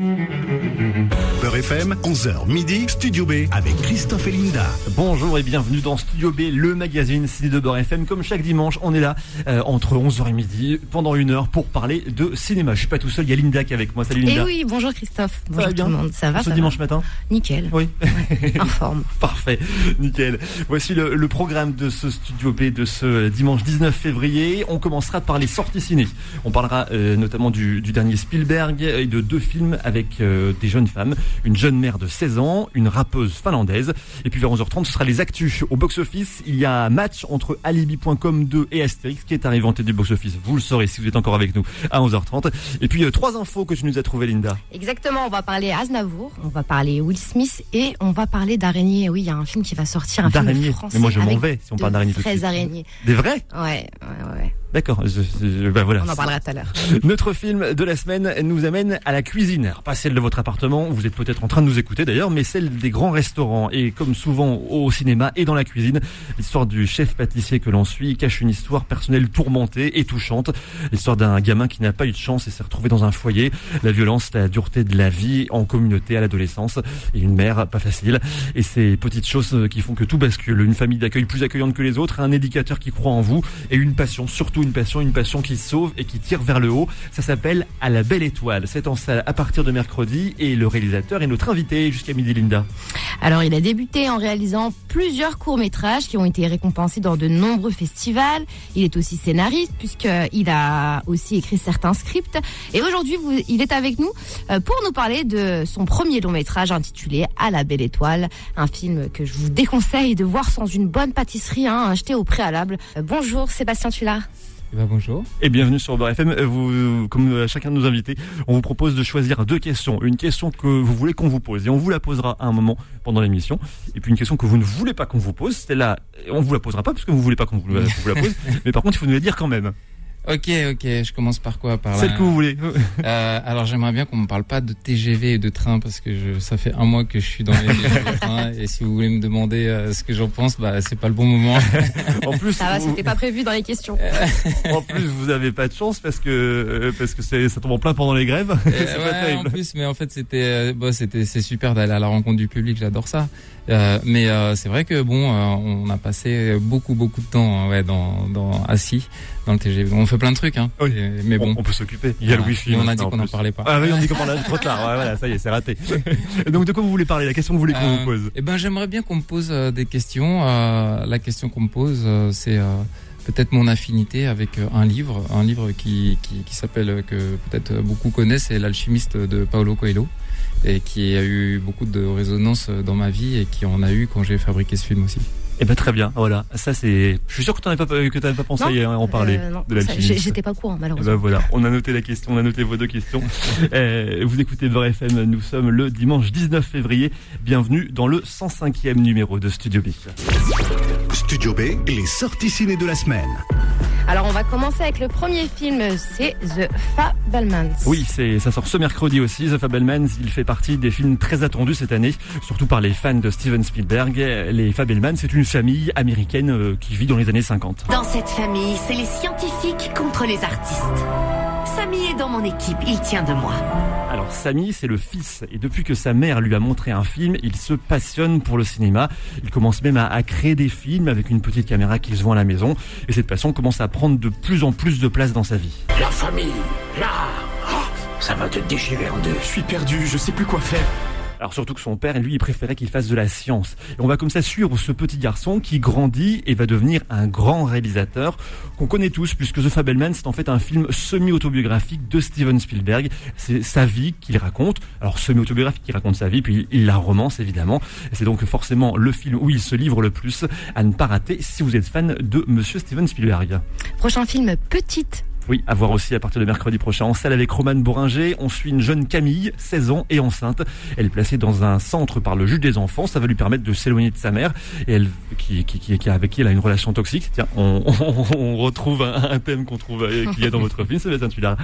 Mm-hmm. FM, 11h midi, Studio B avec Christophe et Linda. Bonjour et bienvenue dans Studio B, le magazine ciné de Beurre FM. Comme chaque dimanche, on est là euh, entre 11h et midi pendant une heure pour parler de cinéma. Je suis pas tout seul, il y a Linda qui est avec moi. Salut Linda. Et oui, bonjour Christophe. Ça Bonjour va bien tout le monde. Ça va Ce ça dimanche va matin Nickel. Oui. En forme. Parfait, nickel. Voici le, le programme de ce Studio B de ce dimanche 19 février. On commencera par les sorties ciné. On parlera euh, notamment du, du dernier Spielberg et de deux films avec euh, des jeunes femmes. Une jeune mère de 16 ans, une rappeuse finlandaise. Et puis vers 11h30, ce sera les actus. Au box-office, il y a un match entre Alibi.com 2 et Astérix qui est arrivé en tête du box-office. Vous le saurez si vous êtes encore avec nous à 11h30. Et puis euh, trois infos que tu nous as trouvées, Linda. Exactement, on va parler Aznavour, on va parler Will Smith et on va parler d'araignée. Oui, il y a un film qui va sortir, un film français. Mais moi, je m'en vais si on parle d'araignées tout de vraies suite. araignées. Des vrais? Ouais, ouais, ouais. D'accord. ben voilà. On en parlera tout à l'heure. Notre film de la semaine nous amène à la cuisine. Alors, pas celle de votre appartement, vous êtes peut-être en train de nous écouter d'ailleurs, mais celle des grands restaurants. Et comme souvent au cinéma et dans la cuisine, l'histoire du chef pâtissier que l'on suit cache une histoire personnelle tourmentée et touchante. L'histoire d'un gamin qui n'a pas eu de chance et s'est retrouvé dans un foyer. La violence, la dureté de la vie en communauté à l'adolescence. Et une mère pas facile. Et ces petites choses qui font que tout bascule. Une famille d'accueil plus accueillante que les autres, un éducateur qui croit en vous et une passion, surtout une passion, une passion qui sauve et qui tire vers le haut. Ça s'appelle À la belle étoile. C'est en salle à partir de mercredi et le réalisateur est notre invité jusqu'à midi Linda. Alors, il a débuté en réalisant plusieurs courts-métrages qui ont été récompensés dans de nombreux festivals. Il est aussi scénariste puisqu'il a aussi écrit certains scripts. Et aujourd'hui, il est avec nous euh, pour nous parler de son premier long-métrage intitulé À la belle étoile. Un film que je vous déconseille de voir sans une bonne pâtisserie hein, achetée au préalable. Euh, bonjour Sébastien Tullard. Eh ben, bonjour. Et bienvenue sur Beurre FM. Euh, Vous, comme euh, chacun de nos invités, on vous propose de choisir deux questions. Une question que vous voulez qu'on vous pose et on vous la posera à un moment pendant l'émission. Et puis une question que vous ne voulez pas qu'on vous pose, celle-là, on vous la posera pas parce que vous voulez pas qu'on vous la pose. mais par contre, il faut nous la dire quand même. Ok, ok, je commence par quoi? Par Celle la- que vous voulez. Euh, alors j'aimerais bien qu'on me parle pas de TGV et de train parce que je, ça fait un mois que je suis dans les TGV et trains, et si vous voulez me demander euh, ce que j'en pense, bah c'est pas le bon moment. En plus, Ça va, vous- c'était pas prévu dans les questions. en plus, vous avez pas de chance parce que euh, parce que c'est- ça tombe en plein pendant les grèves. Euh, c'est pas ouais, en plus, mais en fait c'était, euh, bon, c'était, c'est super d'aller à la rencontre du public, j'adore ça. Euh, mais euh, c'est vrai que bon, euh, on a passé beaucoup beaucoup de temps, ouais, dans, dans assis dans le TGV. On fait plein de trucs, hein. Oui. Et- mais bon. On, on peut s'occuper. Il y a le wifi. On a dit qu'on n'en parlait pas. Ah oui, on dit qu'on parle trop tard. Ouais, voilà, ça y est, c'est raté. Donc de quoi vous voulez parler? La question que vous voulez qu'on vous pose? Eh ben, j'aimerais bien qu'on me pose des questions. Euh, la question qu'on me pose, euh, c'est euh, peut-être mon affinité avec un livre, un livre qui, qui, qui s'appelle que peut-être beaucoup connaissent, c'est l'alchimiste de Paulo Coelho et qui a eu beaucoup de résonance euh, dans ma vie et qui en a eu quand j'ai fabriqué ce film aussi. Eh ben très bien. Voilà, ça c'est. Je suis sûr que tu n'avais pas que t'avais pas pensé Non. à en parler Euh, non, de J'étais pas au courant, Eh malheureusement. ben voilà, on a noté la question, on a noté vos deux questions. Euh, vous écoutez Beurre FM, nous sommes le dimanche 19 février. Bienvenue dans le 105e numéro de Studio B. Studio B, les sorties ciné de la semaine. Alors on va commencer avec le premier film, c'est The Fabelmans. Oui, c'est ça sort ce mercredi aussi. The Fabelmans, il fait partie des films très attendus cette année, surtout par les fans de Steven Spielberg. Les Fabelmans, c'est une famille américaine euh, qui vit dans les années 50. Dans cette famille, c'est les scientifiques contre les artistes. Samy est dans mon équipe, il tient de moi. Alors Samy, c'est le fils, et depuis que sa mère lui a montré un film, il se passionne pour le cinéma. Il commence même à, à créer des films avec une petite caméra qu'il se voit à la maison, et cette passion commence à prendre de plus en plus de place dans sa vie. La famille, là Ah, Ça va te déchirer en deux. Je suis perdu, je sais plus quoi faire. Alors surtout que son père, lui, il préférait qu'il fasse de la science. Et on va comme ça suivre ce petit garçon qui grandit et va devenir un grand réalisateur qu'on connaît tous, puisque The Fabelman, c'est en fait un film semi-autobiographique de Steven Spielberg. C'est sa vie qu'il raconte. Alors semi-autobiographique, il raconte sa vie, puis il la romance évidemment. C'est donc forcément le film où il se livre le plus à ne pas rater si vous êtes fan de Monsieur Steven Spielberg. Prochain film, Petite. Oui, à voir aussi à partir de mercredi prochain en salle avec Romane Boringer. On suit une jeune Camille, 16 ans et enceinte. Elle est placée dans un centre par le juge des enfants. Ça va lui permettre de s'éloigner de sa mère et elle, qui, qui, qui, avec qui elle a une relation toxique. Tiens, on, on, on retrouve un, thème qu'on trouve euh, qu'il y a dans votre film, c'est celui-là.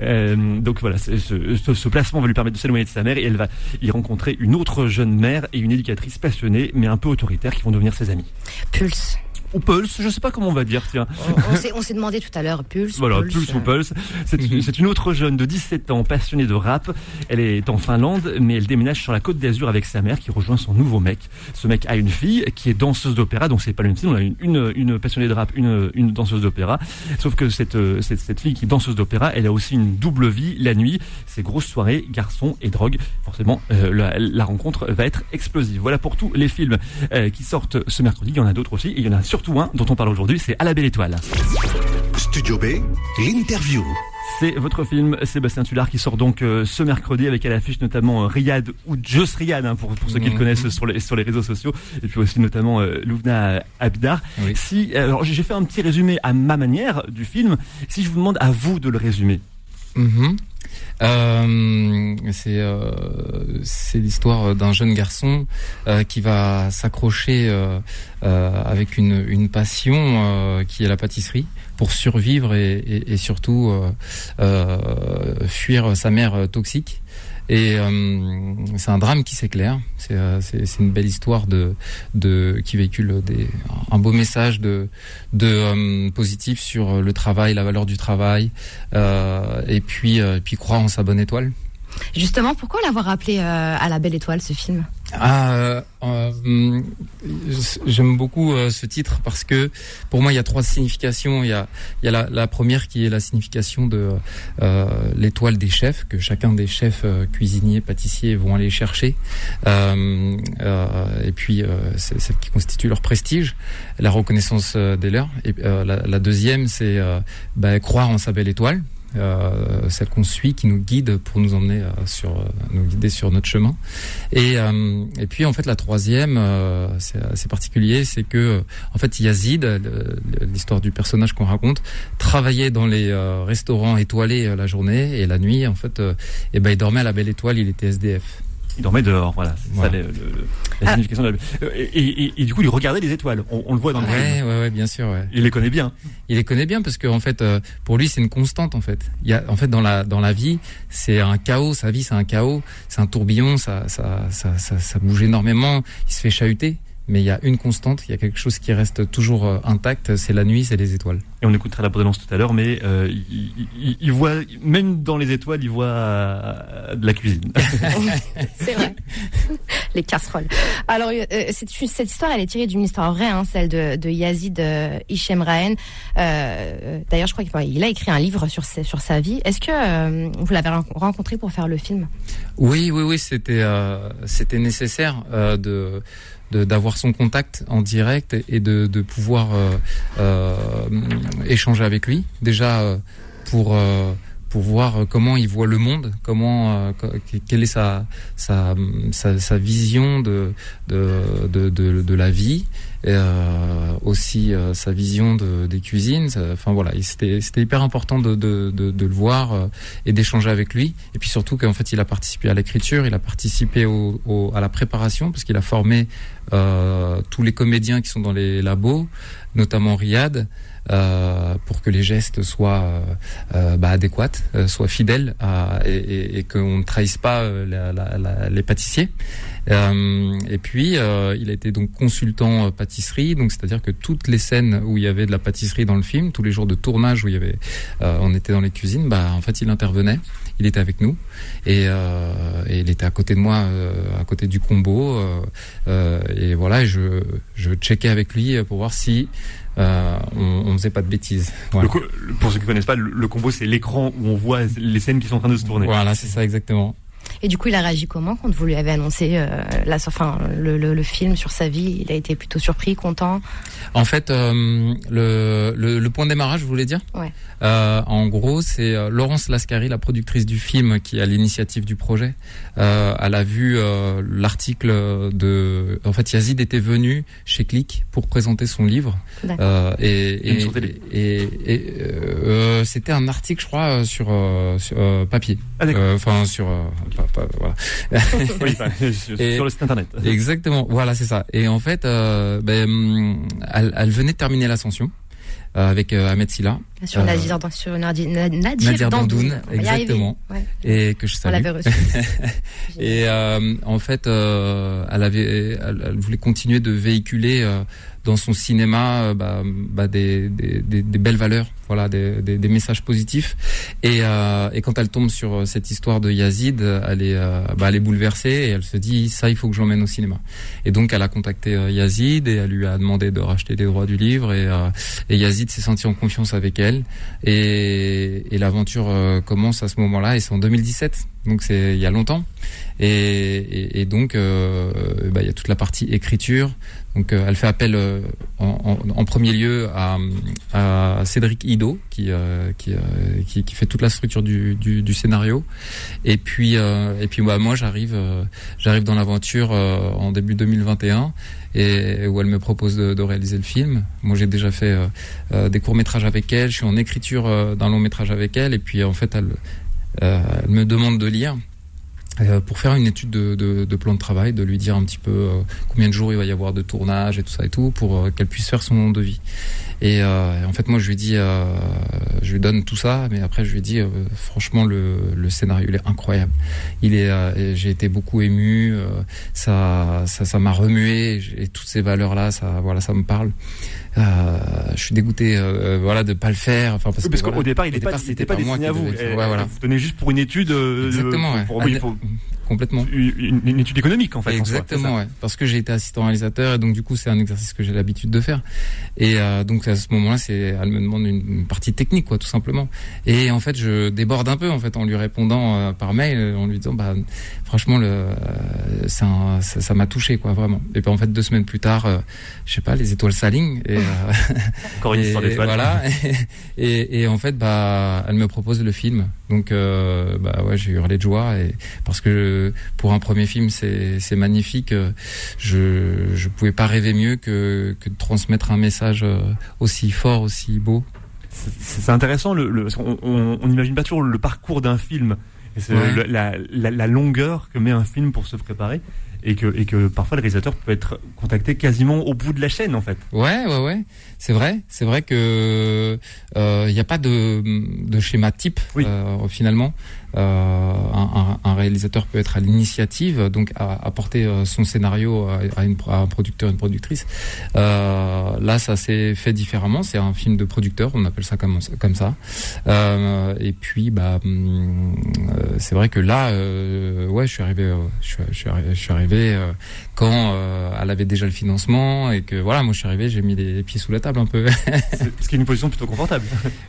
Euh, donc voilà, ce, ce, ce placement va lui permettre de s'éloigner de sa mère et elle va y rencontrer une autre jeune mère et une éducatrice passionnée mais un peu autoritaire qui vont devenir ses amies. Pulse. Ou Pulse, je sais pas comment on va dire, tiens. On, s'est- on s'est demandé tout à l'heure, Pulse. Voilà, Pulse, Pulse ou Pulse. C'est une, une autre jeune de 17 ans, passionnée de rap. Elle est en Finlande, mais elle déménage sur la côte d'Azur avec sa mère qui rejoint son nouveau mec. Ce mec a une fille qui est danseuse d'opéra, donc c'est pas le même style. On a une, une, une passionnée de rap, une, une danseuse d'opéra. Sauf que cette, euh, cette, cette fille qui est danseuse d'opéra, elle a aussi une double vie la nuit. C'est grosses soirées, garçons et drogue. Forcément, euh, la, la rencontre va être explosive. Voilà pour tous les films euh, qui sortent ce mercredi. Il y en a d'autres aussi. Et il y en a surtout un dont on parle aujourd'hui, c'est À la belle étoile. Studio B, l'interview. C'est votre film Sébastien Tullard qui sort donc euh, ce mercredi avec à l'affiche notamment euh, Riyad ou Just Riyad hein, pour, pour ceux qui le Mhm. connaissent sur les, sur les réseaux sociaux et puis aussi notamment euh, Louvna Abdar. Oui. Si alors j'ai fait un petit résumé à ma manière du film. Si je vous demande à vous de le résumer. Mhm. Euh, c'est euh, c'est l'histoire d'un jeune garçon euh, qui va s'accrocher avec une, passion qui est la pâtisserie pour survivre et, surtout fuir sa mère toxique. Et euh, c'est un drame qui s'éclaire. C'est euh, c'est une belle histoire de de qui véhicule des un beau message de euh, positif sur le travail, la valeur du travail, et puis euh, puis croire en sa bonne étoile. Justement, pourquoi l'avoir appelé euh, à la belle étoile ce film? Ah, euh, euh, j'aime beaucoup ce titre parce que pour moi il y a trois significations. Il y a, la, première qui est la signification de l'étoile des chefs que chacun des chefs cuisiniers, pâtissiers vont aller chercher. Et puis c'est celle qui constitue leur prestige, la reconnaissance des leurs. Et la, deuxième c'est bah, croire en sa belle étoile. Euh, celle qu'on suit, qui nous guide pour nous emmener euh, sur, euh, nous guider sur notre chemin. Et, et puis en fait la troisième, c'est assez particulier, c'est que en fait Yazid, l'histoire du personnage qu'on raconte, travaillait dans les restaurants étoilés la journée et la nuit, en fait, eh ben il dormait à la belle étoile, il était SDF. Il dormait dehors, voilà. C'est Voilà. ça le- le- le- la Ah. signification. de la- Euh, Et, et- et du coup, il regardait les étoiles. On, on le voit dans le Ouais, film. ouais, ouais, bien sûr. Ouais. Il les connaît bien. Il les connaît bien parce que en fait, euh, pour lui, c'est une constante en fait. Il y a, en fait, dans la dans la vie, c'est un chaos. Sa vie, c'est un chaos. C'est un tourbillon. Ça ça, ça ça ça bouge énormément. Il se fait chahuter. Mais il y a une constante. Il y a quelque chose qui reste toujours euh, intact. C'est la nuit. C'est les étoiles. Et on écoutera la bande tout à l'heure, mais euh, il, il- il voit, même dans les étoiles, il voit euh, de la cuisine. C'est vrai. Les casseroles. Alors, euh, cette histoire, elle est tirée d'une histoire vraie, hein, celle de, de Yazid euh, Hichem Rahen. Euh, D'ailleurs, je crois qu'il a écrit un livre sur, sa- sur sa vie. Est-ce que euh, vous l'avez ren- rencontré pour faire le film? Oui, oui, oui. C'était euh, c'était nécessaire euh, de- d'avoir son contact en direct et de, de pouvoir euh, euh, échanger avec lui. Déjà euh, pour euh, pour voir comment il voit le monde, comment euh, quelle est sa sa sa, sa vision de de, de de la vie, et, euh, aussi euh, sa vision de des cuisines. Enfin voilà, c'était c'était hyper important de de de, le voir euh, et d'échanger avec lui. Et puis surtout qu'en fait il a participé à l'écriture, il a participé au, au- à la préparation parce qu'il a formé euh, tous les comédiens qui sont dans les labos, notamment Riyad. Euh, pour que les gestes soient euh, euh, bah, adéquats, euh, soient fidèles à, et, et, et qu'on ne trahisse pas la- la- la- les pâtissiers. Euh, et puis, euh, il a été donc consultant pâtisserie, donc c'est-à-dire que toutes les scènes où il y avait de la pâtisserie dans le film, tous les jours de tournage où il y avait, on était dans les cuisines, bah en fait il intervenait, il était avec nous. Et, et il était à côté de moi, à côté du combo, et voilà, je je checkais avec lui pour voir si euh, on, on faisait pas de bêtises. Voilà. Le- pour ceux qui connaissent pas, le, le combo, c'est l'écran où on voit les scènes qui sont en train de se tourner. Voilà, c'est ça exactement. Et du coup, il a réagi comment quand vous lui avez annoncé euh, la, enfin, le, le, le film sur sa vie? Il a été plutôt surpris, content? En fait, euh, le, le, le point de démarrage, vous voulez dire? Ouais. Euh, En gros, c'est Laurence Lascari, la productrice du film, qui a l'initiative du projet. Euh, elle a vu euh, l'article de... En fait, Yazid était venu chez Click pour présenter son livre. D'accord. Euh, et et, euh, c'était un article, je crois, sur, sur papier. Ah, d'accord. Euh, Enfin, sur... euh, pas- pas- voilà. Oui, enfin, sur, Et- sur le site internet. Exactement, voilà, c'est ça. Et en fait, euh, ben, elle, elle venait de terminer l'ascension euh, avec euh, Ahmed Silla. Sur Euh, Nadir, dans- sur Nadir, Nadir, Nadir Dandoun. Exactement. Ouais. et que je On salue. l'avait reçu. Et euh, en fait, euh, elle avait, elle, elle voulait continuer de véhiculer euh, dans son cinéma euh, bah, bah, des, des, des, des belles valeurs, voilà, des, des, des messages positifs. Et, euh, et quand elle tombe sur euh, cette histoire de Yazid, elle est, euh, bah, elle est bouleversée et elle se dit ça, il faut que je l'emmène au cinéma. Et donc, elle a contacté euh, Yazid et elle lui a demandé de racheter les droits du livre. Et, euh, et Yazid s'est senti en confiance avec elle. Et, et l'aventure commence à ce moment-là et c'est en 2017. Donc c'est il y a longtemps. Et, et, donc euh, bah, il y a toute la partie écriture. Donc elle fait appel en premier lieu à, à Cédric Ido qui euh, euh, qui qui fait toute la structure du, du, scénario. Et puis euh, et puis bah, moi j'arrive j'arrive dans l'aventure en début 2021 et où elle me propose de, réaliser le film. Moi j'ai déjà fait des courts métrages avec elle. Je suis en écriture d'un long métrage avec elle et puis en fait elle me demande de lire pour faire une étude de, de, de, plan de travail, de lui dire un petit peu combien de jours il va y avoir de tournage et tout ça et tout, pour qu'elle puisse faire son devis. Et euh, en fait, moi, je lui dis, euh, je lui donne tout ça, mais après, je lui dis, euh, franchement, le, le scénario, il est incroyable. Il est, j'ai été beaucoup ému, ça, ça, ça m'a remué, et toutes ces valeurs-là, ça, voilà, ça me parle. Je suis dégoûté, voilà, de pas le faire. Enfin, parce Oui, parce que, qu'au voilà, départ, il n'est pas, pas moi destiné à vous. Euh, Ouais, voilà. Vous venez juste pour une étude. de- Exactement, ouais. pour- oui, complètement. une, une étude économique en fait. en soi, Exactement, ouais. Parce que j'ai été assistant réalisateur et donc du coup c'est un exercice que j'ai l'habitude de faire. Et euh, donc à ce moment-là, c'est elle me demande une, partie technique quoi, tout simplement. Et en fait, je déborde un peu en fait en lui répondant euh, par mail, en lui disant bah franchement le euh, un- ça ça m'a touché quoi vraiment. Et puis en fait deux semaines plus tard, je sais pas, les étoiles s'alignent et. Encore une et histoire d'étoile. Voilà. et, et en fait, bah, elle me propose le film. Donc, euh, bah ouais, j'ai hurlé de joie et parce que pour un premier film, c'est magnifique. Je je pouvais pas rêver mieux que que de transmettre un message euh, aussi fort, aussi beau. C'est intéressant, le, le, on n'imagine pas toujours le parcours d'un film. Et c'est Ouais. le- la, la, la longueur que met un film pour se préparer. Et que, et que parfois le réalisateur peut être contacté quasiment au bout de la chaîne en fait. Ouais, ouais, ouais. C'est vrai. C'est vrai que il n'y a pas de, de schéma type Oui. euh, finalement. Euh, un, réalisateur peut être à l'initiative, donc à apporter euh, son scénario à, un producteur, une productrice. Euh, là, ça s'est fait différemment. C'est un film de producteur, on appelle ça comme, ça. Et puis, bah, hum, c'est vrai que là, ouais, je suis arrivé, je suis, je suis arri- je suis arrivé quand euh, elle avait déjà le financement et que voilà, moi je suis arrivé, j'ai mis les pieds sous la table un peu. C'est- Ce qui est une position plutôt confortable.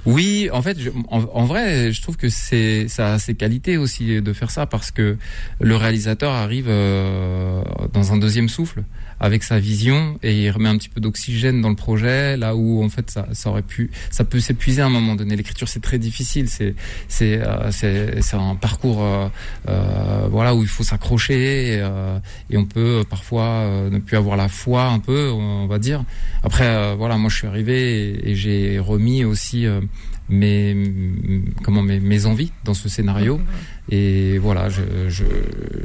Oui, en fait, je- en, en vrai, je trouve que c'est ça a ses qualités aussi de faire ça parce que le réalisateur arrive euh, dans un deuxième souffle avec sa vision et il remet un petit peu d'oxygène dans le projet là où en fait ça, ça aurait pu ça peut s'épuiser à un moment donné. L'écriture c'est très difficile. C'est c'est euh, c'est un parcours euh, euh, voilà où il faut s'accrocher et, euh, et on peut parfois euh, ne plus avoir la foi un peu on va dire. Après euh, voilà moi je suis arrivé et, et j'ai remis aussi euh, mes comment mes, mes envies dans ce scénario. Et voilà je, je,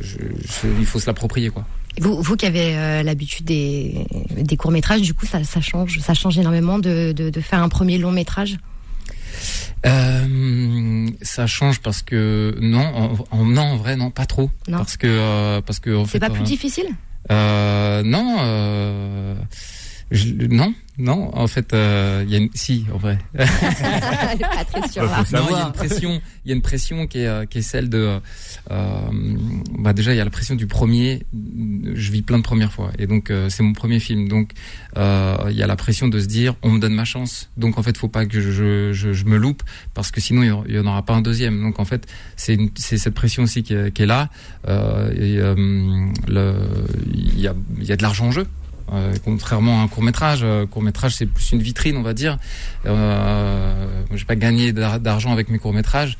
je, je- il faut se l'approprier quoi Vous, vous qui avez euh, l'habitude des, des courts métrages, du coup, ça, ça change, ça change énormément de, de, de faire un premier long métrage. Euh, ça change parce que non, en, en- non, en vrai, non, pas trop. Non. Parce que euh, parce que C'est pas plus euh, difficile? euh, non, euh, je- non, non. En fait, euh, il y a une, si, en vrai. Pas très là. Non, il y a une pression, il y a une pression qui est, euh, qui est celle de, euh, bah déjà il y a la pression du premier. Je vis plein de premières fois et donc euh, c'est mon premier film, donc euh, il y a la pression de se dire on me donne ma chance, donc en fait faut pas que je, je, je me loupe parce que sinon il y en- aura pas un deuxième. Donc en fait c'est une- c'est cette pression aussi qui est, qui est là. Euh, et euh, le, il y a, il y a de l'argent en jeu. Euh, contrairement à un court métrage, court métrage c'est plus une vitrine, on va dire. Euh, j'ai pas gagné d'ar- d'argent avec mes courts métrages,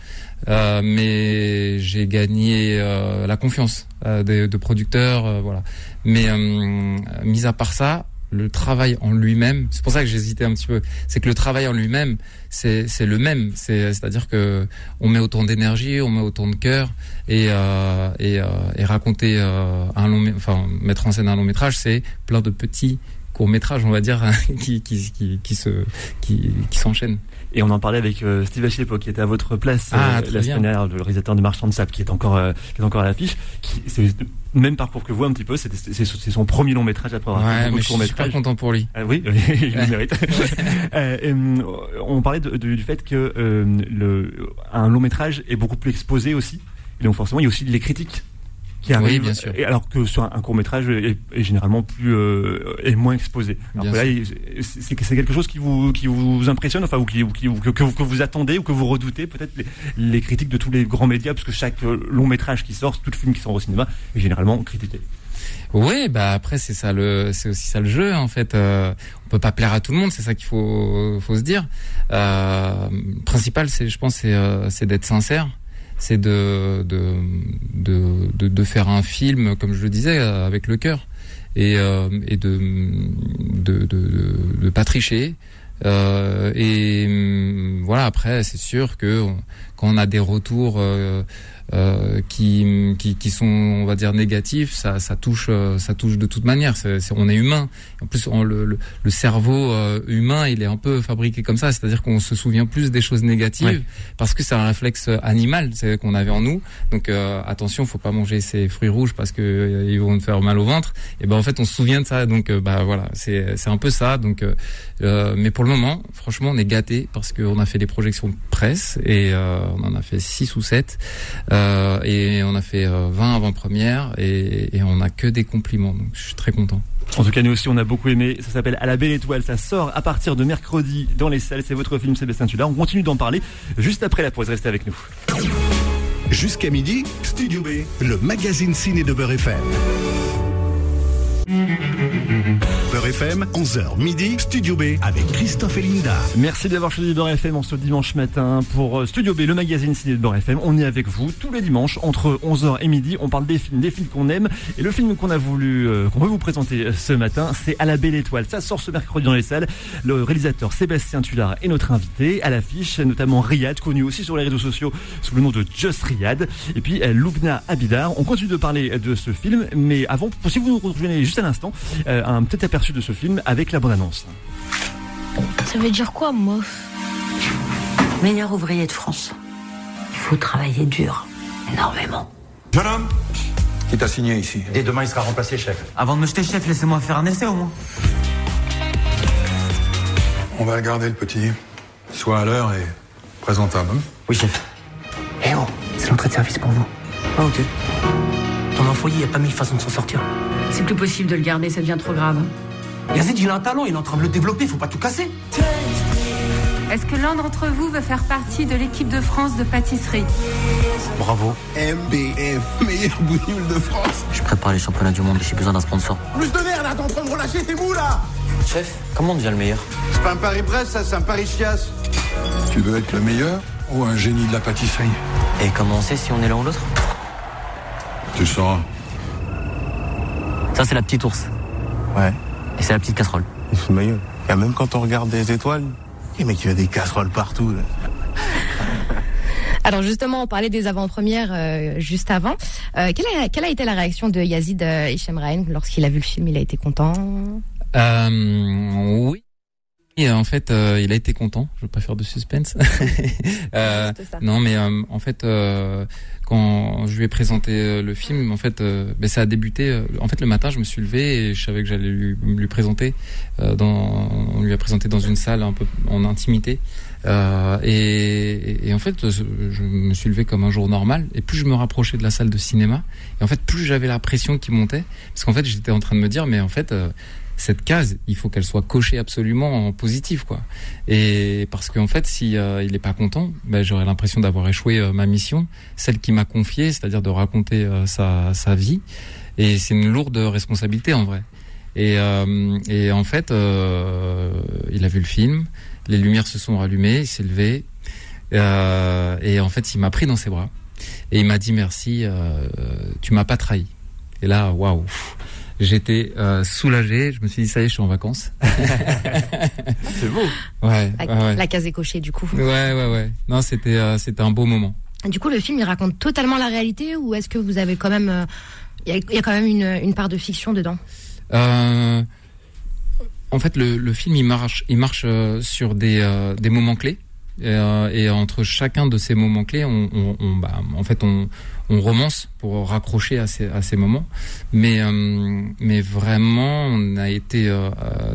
euh, mais j'ai gagné euh, la confiance euh, de, de producteurs, euh, voilà. Mais euh, mis à part ça, le travail en lui-même, c'est pour ça que j'hésitais un petit peu, c'est que le travail en lui-même, c'est le même, c'est c'est-à-dire que on met autant d'énergie, on met autant de cœur et euh, et, euh, et raconter euh, un long, enfin mettre en scène un long métrage, c'est plein de petits courts métrages, on va dire, qui qui qui, qui se qui, qui s'enchaînent. Et on en parlait avec euh, Steve Achepo qui était à votre place Ah, euh, la bien. semaine dernière, le réalisateur de Marchand de Sable, qui est encore euh, qui est encore à l'affiche. C'est le même parcours que vous un petit peu. C'est son premier long métrage après avoir fait beaucoup mais de je courts suis super métrages. content pour lui. Ah oui, il le mérite. Et, hum, on parlait de- de- du fait que le, un long métrage est beaucoup plus exposé aussi. Et donc forcément, il y a aussi les critiques qui Oui, arrivent. bien sûr. Et alors que sur un, un court métrage est, est généralement plus euh, est moins exposé. Alors que là, c'est quelque chose qui vous qui vous impressionne, enfin ou qui, ou qui- ou que, que vous, que vous attendez ou que vous redoutez peut-être les, les critiques de tous les grands médias, parce que chaque euh, long métrage qui sort, tout film qui sort au cinéma est généralement critiqué. Oui, bah après c'est ça le, c'est aussi ça le jeu en fait. Euh, on peut pas plaire à tout le monde, c'est ça qu'il faut, faut se dire. Euh, principal, c'est, je pense, c'est, euh, c'est d'être sincère, c'est de, de, de, de, faire un film, comme je le disais, euh, avec le cœur et, euh, et de, de, de, de, de pas tricher. Euh, et hum, voilà, après, c'est sûr que on- quand on a des retours euh, euh, qui, qui, qui sont, on va dire, négatifs, ça, ça touche, euh, ça touche de toute manière. C'est- on est humain. En plus, on- le, le, le cerveau euh, humain, il est un peu fabriqué comme ça, c'est-à-dire qu'on se souvient plus des choses négatives Ouais. parce que c'est un réflexe animal, c'est qu'on avait en nous. Donc euh, attention, faut pas manger ces fruits rouges parce que ils vont te faire mal au ventre. Et ben en fait, on se souvient de ça. Donc bah voilà, c'est c'est un peu ça. Donc mais pour le moment, franchement, on est gâté parce qu'on a fait des projections de presse et euh, on en a fait 6 ou 7 euh, et on a fait euh, 20 avant-premières et, et on a que des compliments. Donc je suis très content. En tout cas, nous aussi, on a beaucoup aimé. Ça s'appelle À la belle étoile. Ça sort à partir de mercredi dans les salles. C'est votre film, Sébastien Tulla. On continue d'en parler juste après la pause. Restez avec nous. Jusqu'à midi, Studio B, le magazine ciné de Beurre FM. Beurre FM, 11h midi, Studio B avec Christophe et Linda. Merci d'avoir choisi Beurre FM en ce dimanche matin pour euh, Studio B, le magazine ciné de Beurre FM. On est avec vous tous les dimanches entre 11h et midi. On parle des films, des films qu'on aime. Et le film qu'on a voulu, euh, qu'on veut vous présenter euh, ce matin, c'est À la belle étoile. Ça sort ce mercredi dans les salles. Le réalisateur Sébastien Tullard est notre invité à l'affiche, notamment Riyad, connu aussi sur les réseaux sociaux sous le nom de Just Riyad. Et puis euh, Loubna Abidar. On continue de parler de ce film, mais avant, si vous nous rejoignez juste à l'instant, euh, un petit aperçu de ce film avec la bande-annonce. Ça veut dire quoi, mof Meilleur ouvrier de France. Il faut travailler dur. Énormément. Jeune homme Qui t'a signé ici? Dès demain, il sera remplacé, chef. Avant de me jeter chef, laissez-moi faire un essai au moins. On va garder le petit. Sois à l'heure et présentable. hein? Oui, chef. Eh oh, c'est l'entrée de service pour vous. Ah, ok. Dans un foyer, il n'y a pas mille façons de s'en sortir. C'est plus possible de le garder, ça devient trop grave. Yazid, il a un talent, il est en train de le développer, faut pas tout casser. Est-ce que l'un d'entre vous veut faire partie de l'équipe de France de pâtisserie Bravo. MBF, meilleur boule de France. Je prépare les championnats du monde et j'ai besoin d'un sponsor. Plus de merde, là, t'es en train de relâcher tes mous là Chef, comment on devient le meilleur C'est pas un Paris-Brest, ça, c'est un Paris-Chiasse. Tu veux être le meilleur ou un génie de la pâtisserie Et comment on sait si on est l'un ou l'autre Tu le sauras. Ça, c'est la petite ours. Ouais, Et c'est la petite casserole. il se ma gueule. Et même quand on regarde des étoiles, les mecs, il y a des casseroles partout. Là. Alors justement, on parlait des avant-premières euh, juste avant. Euh, quelle, a, quelle a été la réaction de Yazid euh, Hichem Rahen lorsqu'il a vu le film? Il a été content? Euh, oui. Et en fait, euh, il a été content. Je veux pas faire de suspense. Euh, non, mais euh, en fait, euh, quand je lui ai présenté euh, le film, en fait, euh, ben, ça a débuté. euh, en fait, le matin, je me suis levé et je savais que j'allais lui, lui présenter. dans, on lui a présenté dans une salle un peu en intimité. Et, et en fait, je me suis levé comme un jour normal. Et plus je me rapprochais de la salle de cinéma, et en fait, plus j'avais la pression qui montait, parce qu'en fait, j'étais en train de me dire, mais en fait. Cette case, il faut qu'elle soit cochée absolument en positif, quoi. Et parce qu'en fait, si euh, il est pas content, ben, j'aurais l'impression d'avoir échoué euh, ma mission, celle qui m'a confiée, c'est-à-dire de raconter euh, sa, vie. Et c'est une lourde responsabilité en vrai. Et, et en fait, il a vu le film, les lumières se sont rallumées, il s'est levé, et en fait, il m'a pris dans ses bras et il m'a dit merci, tu m'as pas trahi. Et là, waouh. J'étais euh, soulagé. Je me suis dit ça y est, je suis en vacances. C'est beau. Ouais, la, ouais, ouais. la case est cochée du coup. Ouais, ouais, ouais. Non, c'était euh, c'était un beau moment. Du coup, le film, il raconte totalement la réalité ou est-ce que vous avez quand même... euh, Il y, a, il y a quand même une, une part de fiction dedans? Euh, en fait, le, le, film il marche, il marche sur des, des moments clés. Et, entre chacun de ces moments clés, on, on, on bah, en fait, on, on romance pour raccrocher à ces, à ces moments. Mais, euh, mais vraiment, on a été euh,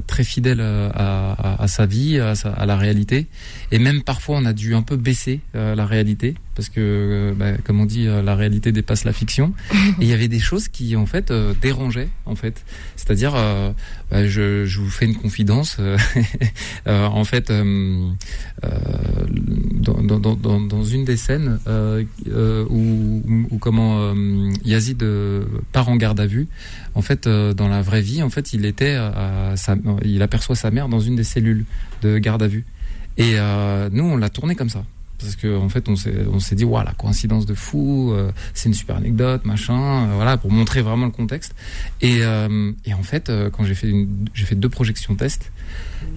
très fidèle à, à, à, sa vie, à, la réalité. Et même parfois, on a dû un peu baisser euh, la réalité parce que, bah, comme on dit, la réalité dépasse la fiction. Et il y avait des choses qui, en fait, dérangeaient, en fait. C'est-à-dire, bah, je, je, vous fais une confidence. en fait, dans, dans, dans, dans, une des scènes où ou comment euh, Yazid euh, part en garde à vue. En fait, euh, dans la vraie vie, en fait, il était, il aperçoit sa mère dans une des cellules de garde à vue. Et nous, on l'a tourné comme ça parce qu'en en fait on s'est dit voilà coïncidence de fou c'est une super anecdote machin voilà pour montrer vraiment le contexte et, en fait quand j'ai fait fait deux projections test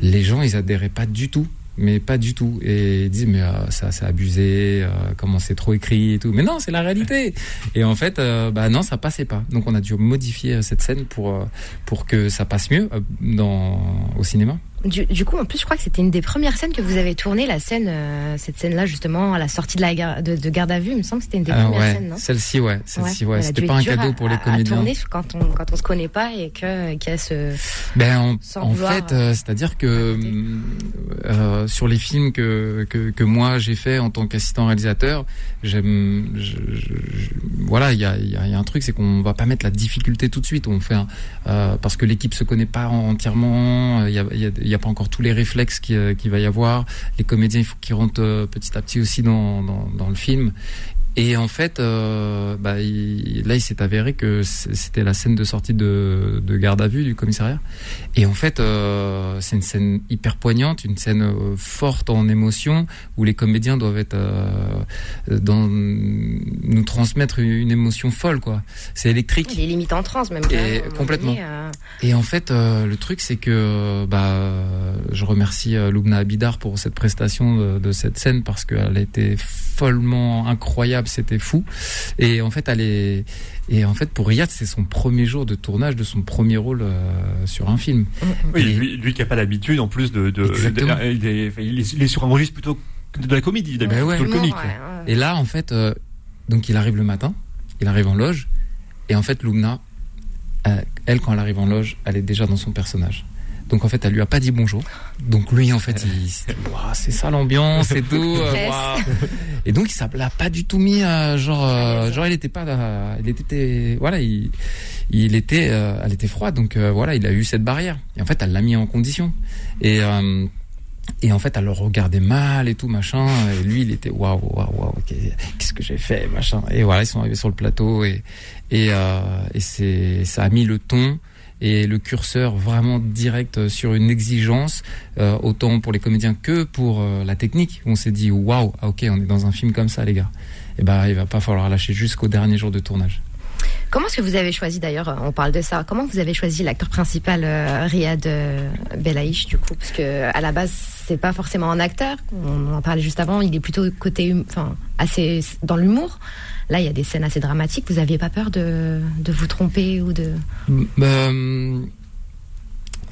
les gens ils adhéraient pas du tout mais pas du tout. Et ils disent, mais euh, ça, c'est abusé, euh, comment c'est trop écrit et tout. Mais non, c'est la réalité. Et en fait, euh, bah non, ça passait pas. Donc on a dû modifier cette scène pour, pour que ça passe mieux dans, au cinéma. Du, coup, en plus, je crois que c'était une des premières scènes que vous avez tourné, la scène, euh, cette scène-là, justement, à la sortie de la de, de garde à vue. Il me semble que c'était une des ah premières scènes, non? Celle-ci, ouais. Celle-ci, ouais. C'était pas un cadeau pour les comédiens. À tourner quand on quand on se connaît pas et que qu'il y a ce. Ben en, fait, euh, c'est-à-dire que euh, sur les films que que, que moi j'ai fait en tant qu'assistant réalisateur, j'aime, voilà, il y a, y a un truc, c'est qu'on va pas mettre la difficulté tout de suite. On fait un, parce que l'équipe se connaît pas entièrement. Il y a, y n'y a pas encore tous les réflexes qu'il va y avoir. Les comédiens, il faut rentrent euh, petit à petit aussi dans le film. Et en fait, euh, bah, là, il s'est avéré que c'était la scène de sortie de, de, garde à vue du commissariat. Et en fait, euh, c'est une scène hyper poignante, une scène euh, forte en émotion, où les comédiens doivent être dans, nous transmettre une émotion folle, quoi. C'est électrique. Il est limite en transe, même. Et complètement. Et en fait, le truc, c'est que, bah, je remercie Lubna Abidar pour cette prestation de, de cette scène parce qu'elle a été follement incroyable c'était fou. Et en fait, elle est, et en fait, pour Riyad, c'est son premier jour de tournage de son premier rôle euh, sur un film. Oui, lui, qui a pas l'habitude, en plus de, de, il, est, il, est, sur un registre plutôt de la comédie, ben plutôt le comique. Et là, en fait, euh, donc il arrive le matin, il arrive en loge, et en fait, Lumna, euh, elle, quand elle arrive en loge, elle est déjà dans son personnage. Donc en fait, elle lui a pas dit bonjour. Donc lui, en fait, il c'est ça l'ambiance et tout. Euh, et donc il l'a pas du tout mis euh, genre euh, genre il était pas il était voilà il il était elle était froide donc voilà il a eu cette barrière. Et en fait, elle l'a mis en condition. Et et en fait, elle le regardait mal et tout, machin. Et lui, il était waouh, waouh, waouh, qu'est-ce que j'ai fait, machin. Et voilà, ils sont arrivés sur le plateau et et, et c'est ça a mis le ton et le curseur vraiment direct sur une exigence, euh, autant pour les comédiens que pour euh, la technique. On s'est dit waouh, ah, ok, on est dans un film comme ça, les gars. Et eh ben, il va pas falloir lâcher jusqu'au dernier jour de tournage. Comment est-ce que vous avez choisi d'ailleurs, on parle de ça, comment vous avez choisi l'acteur principal euh, Riyad euh, Belaïch du coup? Parce que à la base, c'est pas forcément un acteur, on en parlait juste avant, il est plutôt côté, hum, enfin, assez dans l'humour. Là, il y a des scènes assez dramatiques. Vous n'aviez pas peur de, de, vous tromper ou de... Bah,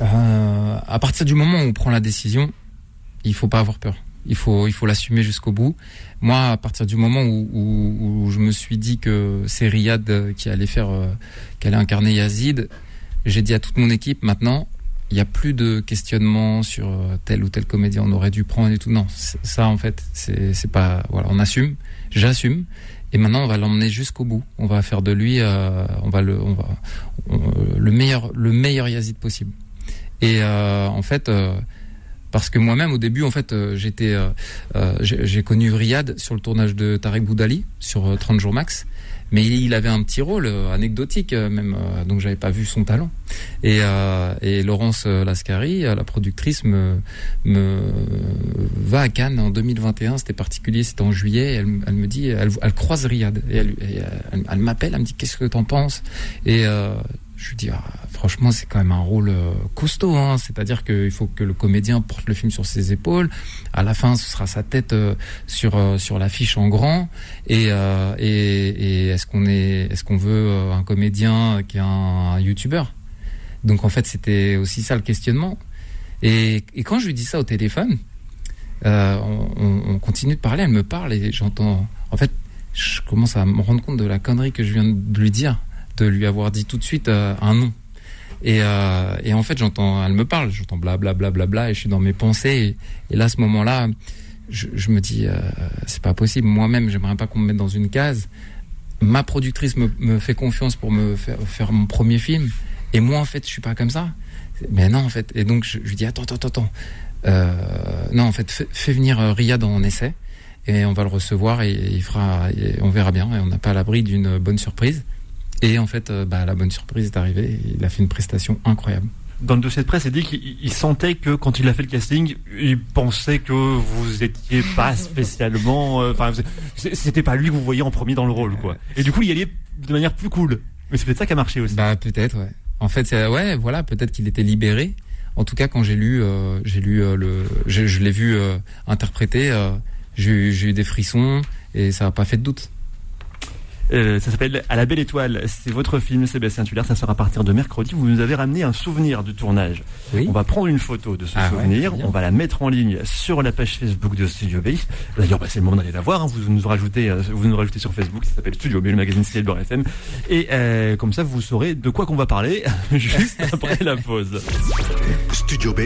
euh, à partir du moment où on prend la décision, il faut pas avoir peur. Il faut, il faut l'assumer jusqu'au bout. Moi, à partir du moment où, je me suis dit que c'est Riyad qui allait faire, euh, qui allait incarner Yazid, j'ai dit à toute mon équipe maintenant, il n'y a plus de questionnement sur euh, tel ou tel comédien on aurait dû prendre et tout. Non, ça en fait, c'est pas voilà, on assume, j'assume. Et maintenant, on va l'emmener jusqu'au bout. On va faire de lui, euh, on va le, on va le meilleur, le meilleur Yazid possible. Et euh, en fait, euh, parce que moi-même au début, en fait, j'étais, j'ai connu Riyad sur le tournage de Tarek Boudali sur 30 jours max mais il avait un petit rôle euh, anecdotique euh, même, euh, donc j'avais pas vu son talent. Et, et Laurence Lascari, la productrice, me, me va à Cannes en 2021. C'était particulier, c'était en juillet. Elle, me dit, elle, croise Riyad elle, elle, m'appelle, elle me dit qu'est-ce que t'en penses? Et je dis ah, franchement c'est quand même un rôle euh, costaud hein. c'est-à-dire qu'il faut que le comédien porte le film sur ses épaules. À la fin ce sera sa tête euh, sur euh, sur l'affiche en grand. Et est-ce qu'on est est-ce qu'on veut un comédien qui est un, youtubeur? Donc en fait c'était aussi ça le questionnement. Et, quand je lui dis ça au téléphone, on, on, continue de parler, elle me parle et j'entends. En fait, je commence à me rendre compte de la connerie que je viens de lui dire, de lui avoir dit tout de suite euh, un nom. Et, euh, et en fait, j'entends, elle me parle, j'entends bla bla bla et je suis dans mes pensées. Et, là, à ce moment-là, je, me dis, euh, c'est pas possible. Moi-même, j'aimerais pas qu'on me mette dans une case. Ma productrice me, me fait confiance pour me faire, faire mon premier film, et moi, en fait, je suis pas comme ça. Mais non, en fait. Et donc, je, lui dis, attends, attends, attends. Non, en fait, fais, venir Riyad en essai et on va le recevoir et, il fera, et on verra bien. Et on n'a pas l'abri d'une bonne surprise. Et en fait, bah, la bonne surprise est arrivée. il a fait une prestation incroyable. Dans le dossier de presse, il dit qu'il sentait que quand il a fait le casting, il pensait que vous étiez pas spécialement. Enfin, euh, c'était pas lui que vous voyez en premier dans le rôle, quoi. Et du coup, il y allait de manière plus cool. Mais c'est peut-être ça qui a marché aussi. Bah peut-être, ouais. En fait, ouais, voilà, peut-être qu'il était libéré. En tout cas, quand j'ai lu, euh, j'ai lu euh, le, je, je l'ai vu euh, interpréter, j'ai eu des frissons et ça n'a pas fait de doute. Euh, ça s'appelle À la belle étoile. C'est votre film, Sébastien Tuller. Ça sera à partir de mercredi. Vous nous avez ramené un souvenir du tournage. Oui. On va prendre une photo de ce ah souvenir. Ouais, on va la mettre en ligne sur la page Facebook de Studio B. D'ailleurs, bah, c'est le moment d'aller la voir. Hein. Vous nous rajoutez, euh, vous nous rajoutez sur Facebook. Ça s'appelle Studio B, le magazine CLBR FM. Et euh, comme ça, vous saurez de quoi qu'on va parler juste après la pause. Studio B,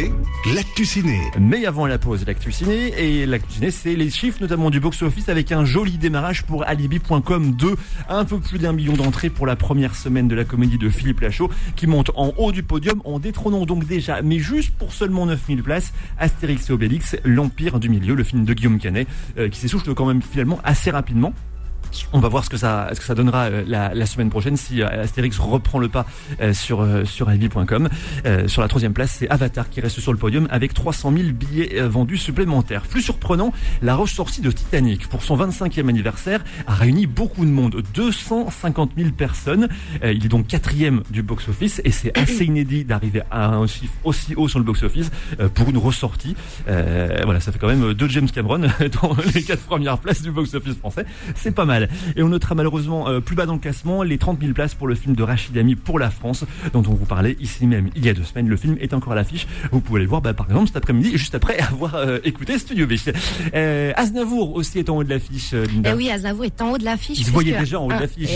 l'actu ciné. Mais avant la pause, l'actu ciné. Et l'actu ciné, c'est les chiffres notamment du box-office avec un joli démarrage pour Alibi.com 2 un peu plus d'un million d'entrées pour la première semaine de la comédie de Philippe Lachaud qui monte en haut du podium en détrônant donc déjà, mais juste pour seulement 9000 places, Astérix et Obélix, l'Empire du Milieu, le film de Guillaume Canet, euh, qui s'essouffle quand même finalement assez rapidement. On va voir ce que ça, ce que ça donnera euh, la, semaine prochaine si euh, Astérix reprend le pas euh, sur sur Alibi.com. sur la troisième place, c'est Avatar qui reste sur le podium avec 300 000 billets vendus supplémentaires. Plus surprenant, la ressortie de Titanic pour son 25e anniversaire a réuni beaucoup de monde, 250 000 personnes. il est donc quatrième du box-office et c'est assez inédit d'arriver à un chiffre aussi haut sur le box-office pour une ressortie. voilà, ça fait quand même deux James Cameron dans les quatre premières places du box-office français. C'est pas mal. Et on notera malheureusement euh, plus bas dans le classement les 30 000 places pour le film de Rachid Ami pour la France, dont on vous parlait ici même il y a deux semaines. Le film est encore à l'affiche. Vous pouvez le voir, bah, par exemple, cet après-midi, juste après avoir euh, écouté Studio B. Euh, Aznavour aussi est en haut de l'affiche, Linda. Eh oui, Aznavour est en haut de l'affiche. Il se voyait déjà en haut de l'affiche.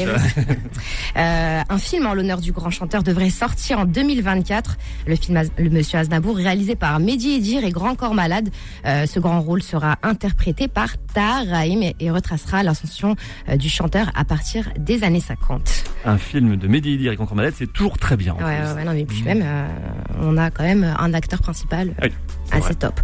Eh un film en l'honneur du grand chanteur devrait sortir en 2024. Le film Le Monsieur Aznavour, réalisé par Mehdi Edir et Grand Corps Malade. ce grand rôle sera interprété par Tahar Rahim et, et retracera l'ascension du chanteur à partir des années 50. Un film de Mehdi Grand Corps Malade, c'est toujours très bien. Ouais, ouais, non, mais puis même, euh, on a quand même un acteur principal oui, assez vrai. top.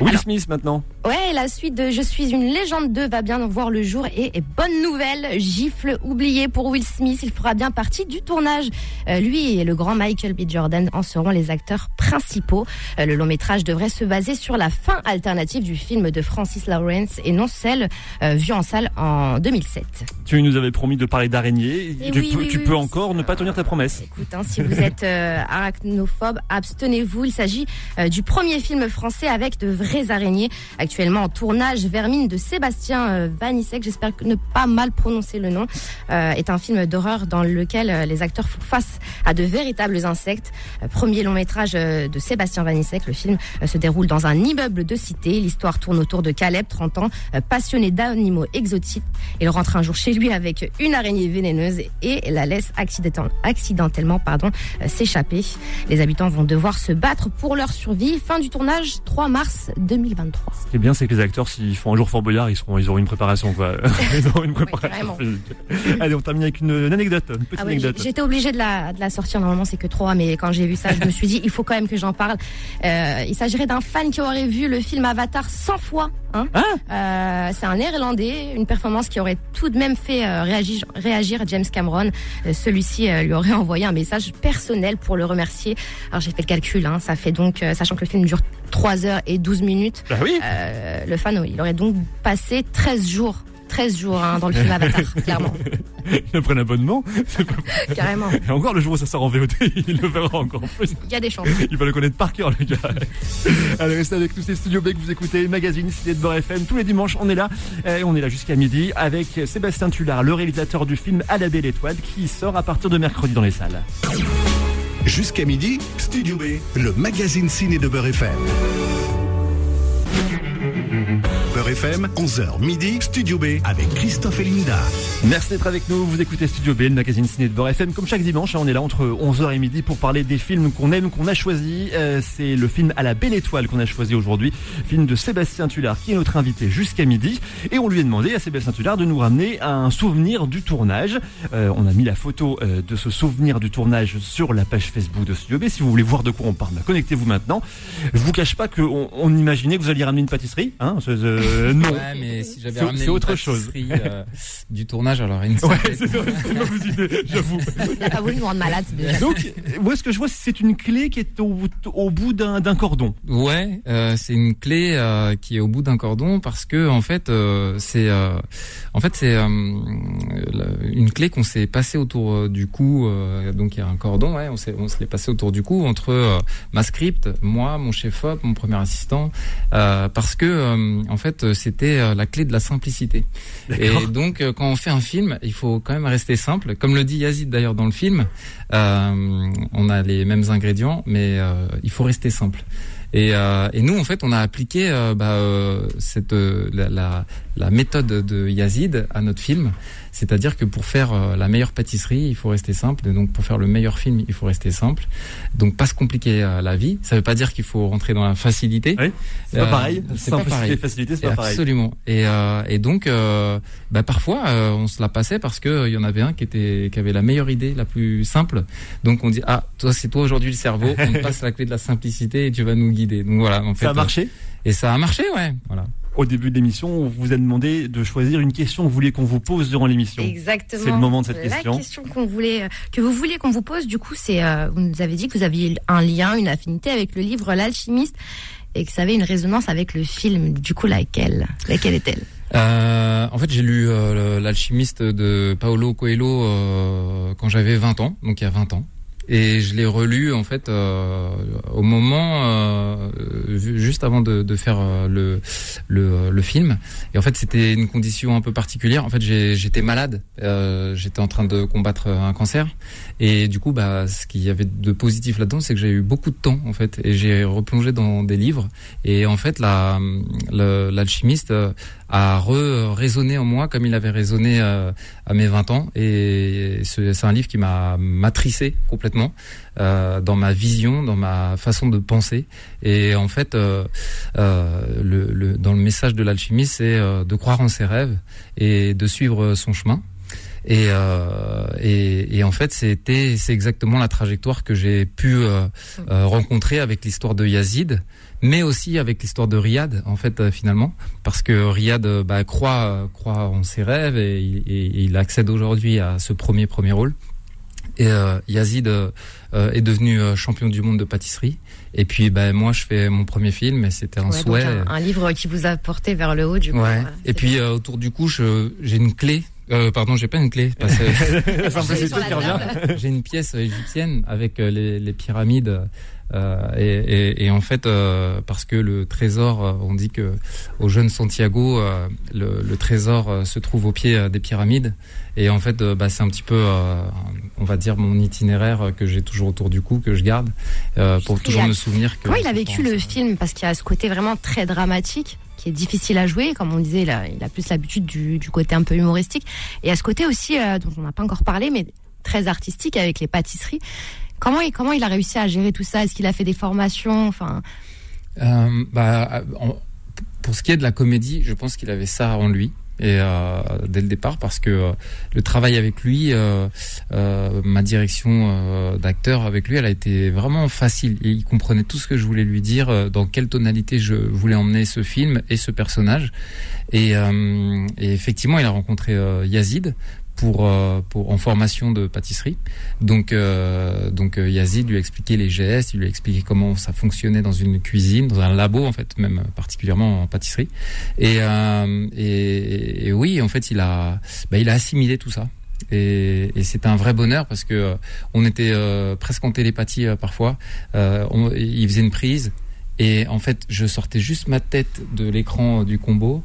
Will Alors, Smith maintenant. Ouais, la suite de Je suis une légende 2 va bien voir le jour et, et bonne nouvelle, gifle oublié pour Will Smith, il fera bien partie du tournage. Euh, lui et le grand Michael B. Jordan en seront les acteurs principaux. Euh, le long métrage devrait se baser sur la fin alternative du film de Francis Lawrence et non celle euh, vue en salle en 2007. Tu nous avais promis de parler d'araignées. Tu, oui, peux, oui, tu oui, peux encore ne pas tenir ta promesse. Écoute, hein, si vous êtes arachnophobe, abstenez-vous. Il s'agit du premier film français avec de vraies araignées. Actuellement en tournage, Vermine de Sébastien euh, Vanissek, j'espère ne pas mal prononcer le nom, euh, est un film d'horreur dans lequel euh, les acteurs font face à de véritables insectes. Premier long métrage de Sébastien Vanissek, le film se déroule dans un immeuble de cité. L'histoire tourne autour de Caleb, 30 ans, passionné d'animaux exotiques. Il rentre un jour chez lui avec une araignée vénéneuse et la laisse accidentel- accidentellement s'échapper. Les habitants vont devoir se battre pour leur survie. Fin du tournage 3 mars 2023. Ce qui est bien, c'est que les acteurs, s'ils font un jour Fort Boyard, ils, seront, ils auront une préparation. Quoi. ils auront une préparation. Allez, on termine avec une, une anecdote. Une petite Ah ouais, anecdote. J'étais obligée de la, de la sortir. Normalement, c'est que 3, mais quand j'ai vu ça, je me suis dit, il faut quand même que j'en parle. Euh, il s'agirait d'un fan qui aurait vu le film Avatar 100 fois. Hein Euh, c'est un néerlandais, une performance qui aurait tout de même fait euh, réagir, réagir James Cameron. Euh, Celui-ci lui aurait envoyé un message personnel pour le remercier. Alors j'ai fait le calcul, hein, ça fait donc, sachant que le film dure 3 heures et 12 minutes, Bah oui. euh, le fan, il aurait donc passé 13 jours. 13 jours hein, dans le film Avatar, clairement, abonnement. C'est pas- carrément. Et encore, le jour où ça sort en VOD, il le verra encore plus. Il y a des chances. Il va le connaître par cœur, le gars. Allez, restez avec tous ces studios B que vous écoutez, magazine Cité de Bord FM. Tous les dimanches, on est là. Et on est là jusqu'à midi avec Sébastien Tullard, le réalisateur du film À la belle étoile, qui sort à partir de mercredi dans les salles. Jusqu'à midi, Studio B, le magazine ciné de Beurre FM. Beurre FM, 11h midi, Studio B avec Christophe et Linda. Merci d'être avec nous. Vous écoutez Studio B, le magazine ciné de Beurre FM. Comme chaque dimanche, hein, on est là entre 11h et midi pour parler des films qu'on aime, qu'on a choisi. Euh, c'est le film À la belle étoile qu'on a choisi aujourd'hui. Film de Sébastien Tullard qui est notre invité jusqu'à midi. Et on lui a demandé à Sébastien Tullard de nous ramener un souvenir du tournage. Euh, on a mis la photo euh, de ce souvenir du tournage sur la page Facebook de Studio B. Si vous voulez voir de quoi on parle, bah, connectez-vous maintenant. Je vous cache pas qu'on on imaginait que vous alliez ramener une pâtisserie. Hein euh, non. Ouais, mais si j'avais ramené c'est autre chose. Euh, du tournage, alors une Ouais, c'est une mauvaise idée, j'avoue. Pas voulu nous rendre malade déjà. Donc, moi, ce que je vois, c'est une clé qui est au, au bout d'un cordon. Ouais, euh, c'est une clé euh, qui est au bout d'un cordon parce que en fait, euh, c'est en fait c'est une clé qu'on s'est passée autour du cou. donc il y a un cordon, ouais, on s'est on se l'est passé autour du cou entre ma script, moi, mon chef op, mon premier assistant, parce que en fait c'était euh, la clé de la simplicité. Et donc, euh, quand on fait un film, il faut quand même rester simple. Comme le dit Yazid d'ailleurs dans le film, euh, on a les mêmes ingrédients, mais il faut rester simple. Et, et, nous, en fait, on a appliqué bah, cette la, la, méthode de Yazid à notre film. C'est-à-dire que pour faire euh, la meilleure pâtisserie, il faut rester simple. Et donc pour faire le meilleur film, il faut rester simple. Donc pas se compliquer euh, la vie. Ça ne veut pas dire qu'il faut rentrer dans la facilité. Oui, c'est pas euh, pareil. C'est pas pareil. facilité, c'est pas pareil. Absolument. Et, et donc bah, parfois on se la passait parce que il y en avait un qui était qui avait la meilleure idée, la plus simple. Donc on dit ah toi c'est toi aujourd'hui le cerveau. On passe la clé de la simplicité et tu vas nous guider. Donc voilà. En fait, ça a marché. et ça a marché, ouais. Voilà au début de l'émission, on vous a demandé de choisir une question que vous vouliez qu'on vous pose durant l'émission. Exactement. C'est le moment de cette question. La question qu'on voulait, euh, que vous vouliez qu'on vous pose, du coup, c'est, euh, vous nous avez dit que vous aviez un lien, une affinité avec le livre L'alchimiste et que ça avait une résonance avec le film. Du coup, laquelle? Laquelle est-elle? Euh, en fait, j'ai lu L'alchimiste de Paolo Coelho quand j'avais 20 ans, donc il y a 20 ans et je l'ai relu en fait euh, au moment euh, juste avant de, de faire euh, le, le, le film. Et en fait c'était une condition un peu particulière. En fait j'étais malade euh, j'étais en train de combattre un cancer. Et du coup bah ce qu'il y avait de positif là-dedans c'est que j'ai eu beaucoup de temps en fait. Et j'ai replongé dans des livres. Et en fait la l'alchimiste a résonné en moi comme il avait résonné euh, à mes 20 ans. Et c'est un livre qui m'a matricé complètement euh, dans ma vision, dans ma façon de penser. Et en fait, euh, euh le, le, dans le message de l'alchimie, c'est euh, de croire en ses rêves et de suivre son chemin. Et, euh, et, et, en fait, c'était c'est exactement la trajectoire que j'ai pu euh, rencontrer avec l'histoire de Yazid, mais aussi avec l'histoire de Riyad, en fait, euh, finalement, parce que Riyad euh, bah, croit, euh, croit en ses rêves et, il accède aujourd'hui à ce premier premier rôle. Et Yazid est devenu champion du monde de pâtisserie. Et puis, bah, moi, je fais mon premier film et c'était un souhait. Un, livre qui vous a porté vers le haut, du coup. Ouais. et puis, autour du cou, j'ai une clé euh, pardon, j'ai pas une clé. j'ai une pièce égyptienne avec les, les pyramides euh, et, et, et, en fait, euh, parce que le trésor, euh, on dit que au jeune Santiago, le, le, trésor se trouve au pied des pyramides. Et en fait, bah, c'est un petit peu, on va dire, mon itinéraire que j'ai toujours autour du cou, que je garde, pour toujours me souvenir que. Comment il a vécu le film? Parce qu'il y a ce côté vraiment très dramatique qui est difficile à jouer. Comme on disait, il a, il a plus l'habitude du, du, côté un peu humoristique. Et à ce côté aussi, dont on n'a pas encore parlé, mais très artistique avec les pâtisseries. Comment il, comment il a réussi à gérer tout ça? Est-ce qu'il a fait des formations? Enfin... Euh, bah, pour ce qui est de la comédie, je pense qu'il avait ça en lui et euh, dès le départ parce que euh, le travail avec lui, ma direction d'acteur avec lui, elle a été vraiment facile. il comprenait tout ce que je voulais lui dire, dans quelle tonalité je voulais emmener ce film et ce personnage. Et effectivement, il a rencontré Yazid pour, euh, pour en formation de pâtisserie. Donc euh, donc euh, Yazid lui a expliqué les gestes, il lui a expliqué comment ça fonctionnait dans une cuisine, dans un labo en fait, même particulièrement en pâtisserie. Et et, et, oui, en fait, il a bah, il a assimilé tout ça. Et, et c'était un vrai bonheur parce que on était presque en télépathie parfois. Il faisait une prise et en fait, je sortais juste ma tête de l'écran du combo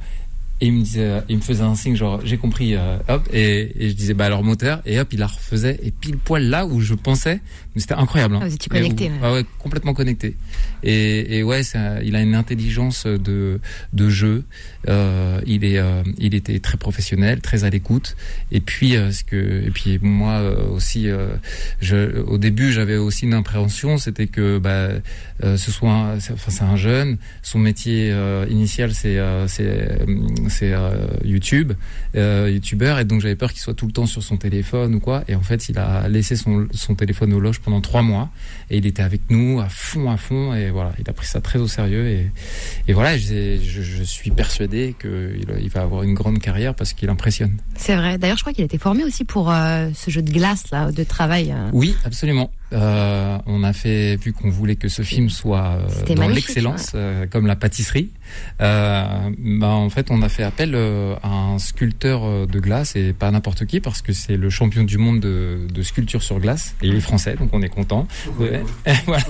Et il me disait, il me faisait un signe genre j'ai compris, euh, hop, et, et, je disais bah alors moteur, et hop il la refaisait et pile poil là où je pensais, mais c'était incroyable. Hein. Ah, vous étiez connecté. ouais. ouais. complètement connecté. Et, et ouais, ça, il a une intelligence de de jeu. Euh, il est, euh, il était très professionnel, très à l'écoute. Et puis euh, ce que, et puis moi euh, aussi, je, au début j'avais aussi une appréhension, c'était que bah ce soit, enfin c'est un jeune, son métier initial c'est c'est c'est euh, YouTube, euh, YouTuber, et donc j'avais peur qu'il soit tout le temps sur son téléphone ou quoi. Et en fait, il a laissé son, son téléphone au loge pendant trois mois, et il était avec nous à fond, à fond, et voilà, il a pris ça très au sérieux. Et, et voilà, je, je, je suis persuadé qu'il il va avoir une grande carrière parce qu'il impressionne. C'est vrai. D'ailleurs, je crois qu'il a été formé aussi pour euh, ce jeu de glace là, de travail. euh. Oui, absolument. Euh, on a fait, vu qu'on voulait que ce film soit euh, dans l'excellence, euh, comme la pâtisserie, euh, bah, en fait, on a fait appel euh, à un sculpteur euh, de glace et pas n'importe qui parce que c'est le champion du monde de, de sculpture sur glace et il est français, donc on est content. Ouais. voilà.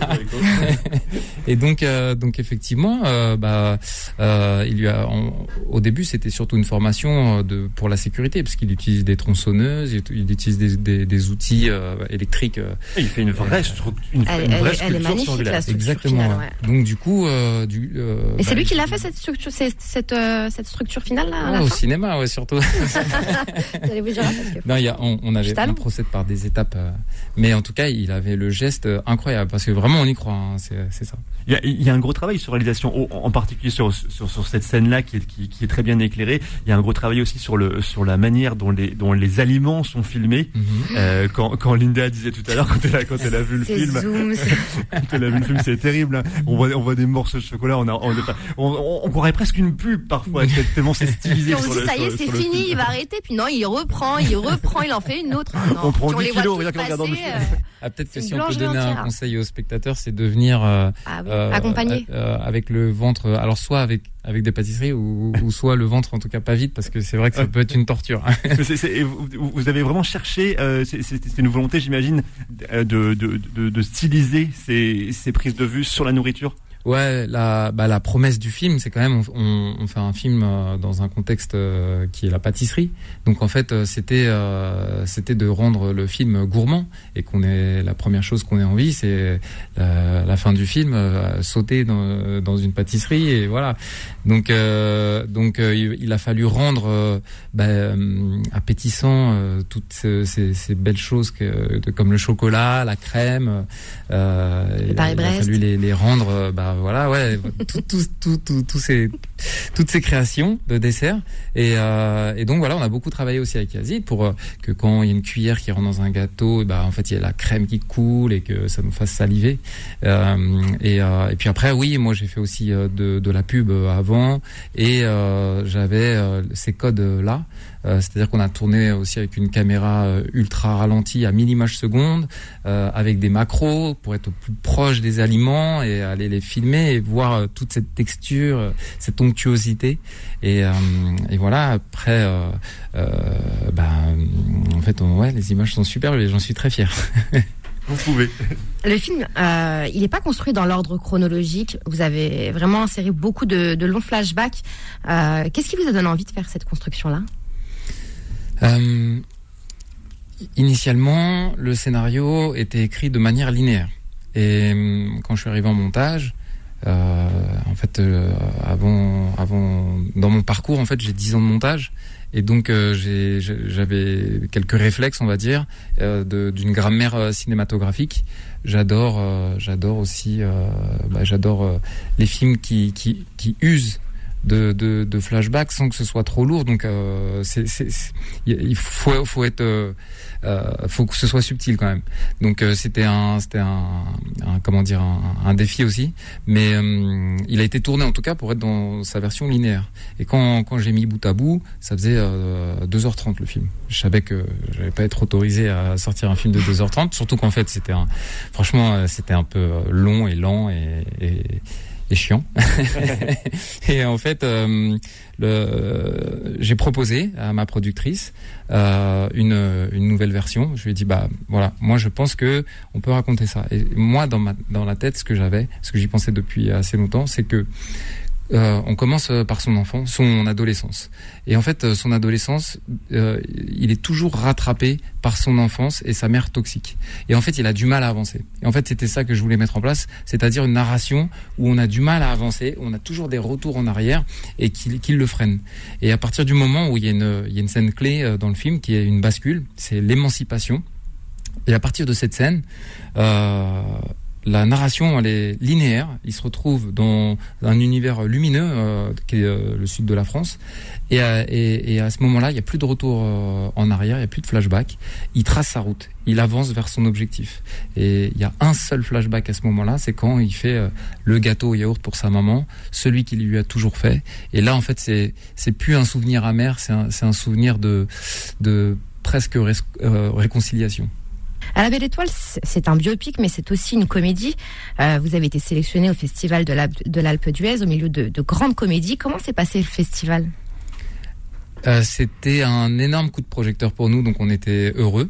et donc, euh, donc effectivement, euh, bah, euh, il lui a, on- au début, c'était surtout une formation de pour la sécurité parce qu'il utilise des tronçonneuses, il, il utilise des, des, des outils euh, électriques. Il fait une vraie, stru- une, Elle- une elle- vraie elle est magnifique, la structure Exactement. finale, ouais. Donc du coup, euh, du, euh, Et c'est bah, lui qui l'a fait cette structure, cette, cette, euh, cette structure finale là. À Ouais, la au fin cinéma, ouais, surtout. Vous allez vous dire là, parce que- non, il y a, on, on avait, on procède par des étapes, euh, mais en tout cas, il avait le geste euh, incroyable parce que vraiment, on y croit. hein, c'est, c'est ça. Il y, a, il y a un gros travail sur réalisation, en particulier sur, sur, sur cette scène-là qui est, qui, qui est très bien éclairée. Il y a un gros travail aussi sur, le, sur la manière dont les, dont les aliments sont filmés. Mhm. Euh, quand, quand Linda disait tout à l'heure, quand elle a, quand elle a vu le C'est film, zoom, quand elle a vu le film, c'est terrible. On voit, on voit des morceaux de chocolat. On, a, on, on, on, croirait presque une pub parfois, tellement c'est stylisé. Puis on sur se dit le- ça y est, c'est fini, film. il va arrêter. Puis non, il reprend, il reprend, il en fait une autre. Non. On prend Puis 10 les kilos, rien qu'en regardant le passer, film. euh, Ah, peut-être que si on peut donner un conseil aux spectateurs, c'est de venir euh, Ah oui, euh, accompagné. euh, avec le ventre. Alors soit avec avec des pâtisseries ou, ou soit le ventre en tout cas pas vide parce que c'est vrai que ça peut être une torture. Mais c'est- c'est- et vous, vous avez vraiment cherché, euh, c'est une volonté, j'imagine, de, de, styliser ces, ces prises de vue sur la nourriture? Ouais, la, bah, la promesse du film, c'est quand même, on, on, fait un film euh, dans un contexte euh, qui est la pâtisserie. Donc en fait, euh, c'était euh, c'était de rendre le film gourmand et qu'on ait la première chose qu'on ait envie, c'est la, la fin du film, euh, sauter dans, dans une pâtisserie et voilà. Donc euh, donc euh, il, a fallu rendre euh, bah, appétissant euh, toutes ce- ces, ces belles choses que, comme le chocolat, la crème. Euh, il a- fallu les, les rendre, euh, voilà, ouais, tout, tout, tout, tout, ces, toutes ces créations de desserts. Et, euh, et donc voilà, on a beaucoup travaillé aussi avec Yazid pour euh, que quand il y a une cuillère qui rentre dans un gâteau, bah en fait il y a la crème qui coule et que ça nous fasse saliver. Euh, et, euh, et puis après, oui, moi j'ai fait aussi euh, de, de la pub euh, avant et j'avais ces codes là. Euh, C'est-à-dire qu'on a tourné aussi avec une caméra euh, ultra ralentie à 1000 images secondes, euh, avec des macros pour être au plus proche des aliments et aller les filmer et voir toute cette texture, cette onctuosité. Et, euh, et voilà, après, euh, euh, bah, en fait, on- ouais, les images sont superbes et j'en suis très fier. Vous pouvez. Le film, euh, il n'est pas construit dans l'ordre chronologique. Vous avez vraiment inséré beaucoup de, de longs flashbacks. Euh, Qu'est-ce qui vous a donné envie de faire cette construction-là? Euh, initialement, le scénario était écrit de manière linéaire. Et euh, quand je suis arrivé en montage, euh, en fait, avant, avant, dans mon parcours, en fait, j'ai 10 ans de montage. Et donc, euh, j'avais quelques réflexes, on va dire, d'une grammaire cinématographique. J'adore, j'adore aussi, bah, j'adore les films qui, qui usent de, de, de flashbacks sans que ce soit trop lourd. Donc, euh, c'est, il faut, faut être, euh, euh, faut que ce soit subtil quand même. Donc, euh, c'était un, c'était un, un- comment dire, un, un défi aussi. Mais euh, il a été tourné en tout cas pour être dans sa version linéaire. Et quand, quand j'ai mis bout à bout, ça faisait euh, 2h30 le film. Je savais que j'allais pas être autorisé à sortir un film de 2h30, surtout qu'en fait c'était un, franchement euh, c'était un peu euh, long et lent et, et, et chiant. et en fait, euh, j'ai proposé à ma productrice euh, une, nouvelle version. Je lui ai dit bah voilà, moi je pense que on peut raconter ça. Et moi dans dans la tête, ce que j'avais, ce que j'y pensais depuis assez longtemps, c'est que euh, on commence par son enfant, son adolescence. Et en fait, son adolescence, il est toujours rattrapé par son enfance et sa mère toxique. Et en fait, il a du mal à avancer. Et en fait, c'était ça que je voulais mettre en place, c'est-à-dire une narration où on a du mal à avancer, où on a toujours des retours en arrière et qui, le freine. Et à partir du moment où il y a une, scène clé dans le film qui est une bascule, c'est l'émancipation. Et à partir de cette scène, euh, la narration elle est linéaire. Il se retrouve dans un univers lumineux euh, qui est euh, le sud de la France. Et, et, et à ce moment-là, il n'y a plus de retour en arrière, il n'y a plus de flashback. Il trace sa route, il avance vers son objectif. Et il y a un seul flashback à ce moment-là, c'est quand il fait le gâteau au yaourt pour sa maman, celui qu'il lui a toujours fait. Et là, en fait, c'est c'est plus un souvenir amer, c'est un, un souvenir de de presque réconciliation. À la Belle Étoile, c'est un biopic, mais c'est aussi une comédie. Euh, vous avez été sélectionné au Festival de l'Alpe d'Huez au milieu de, de grandes comédies. Comment s'est passé le festival? Euh, C'était un énorme coup de projecteur pour nous, donc on était heureux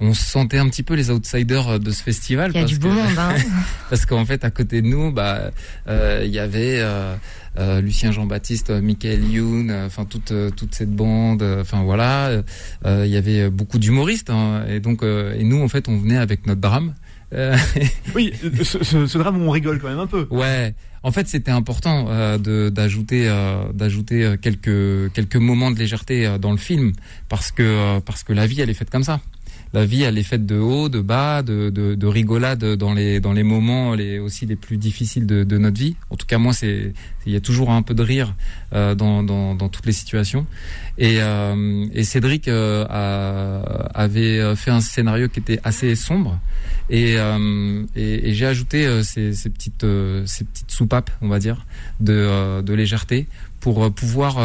on se sentait un petit peu les outsiders euh, de ce festival. Il y a du beau monde, hein. parce qu'en fait, à côté de nous, bah, euh, il y avait euh, euh Lucien Jean-Baptiste, Michael Youn, enfin toute toute cette bande. Enfin voilà, il y avait beaucoup d'humoristes, hein, et donc et nous, en fait, on venait avec notre drame. oui, ce, ce, ce, drame où on rigole quand même un peu. Ouais. En fait, c'était important euh, d'ajouter euh, d'ajouter quelques quelques moments de légèreté dans le film parce que parce que la vie elle est faite comme ça la vie elle est faite de haut, de bas, de, de, de rigolade dans les dans les moments les aussi les plus difficiles de, de notre vie. En tout cas moi c'est il y a toujours un peu de rire euh, dans, dans, dans toutes les situations. Et, euh, et Cédric euh, avait fait un scénario qui était assez sombre. Et, euh, et, et j'ai ajouté euh, ces, ces, petites ces petites soupapes, on va dire, de, de légèreté pour pouvoir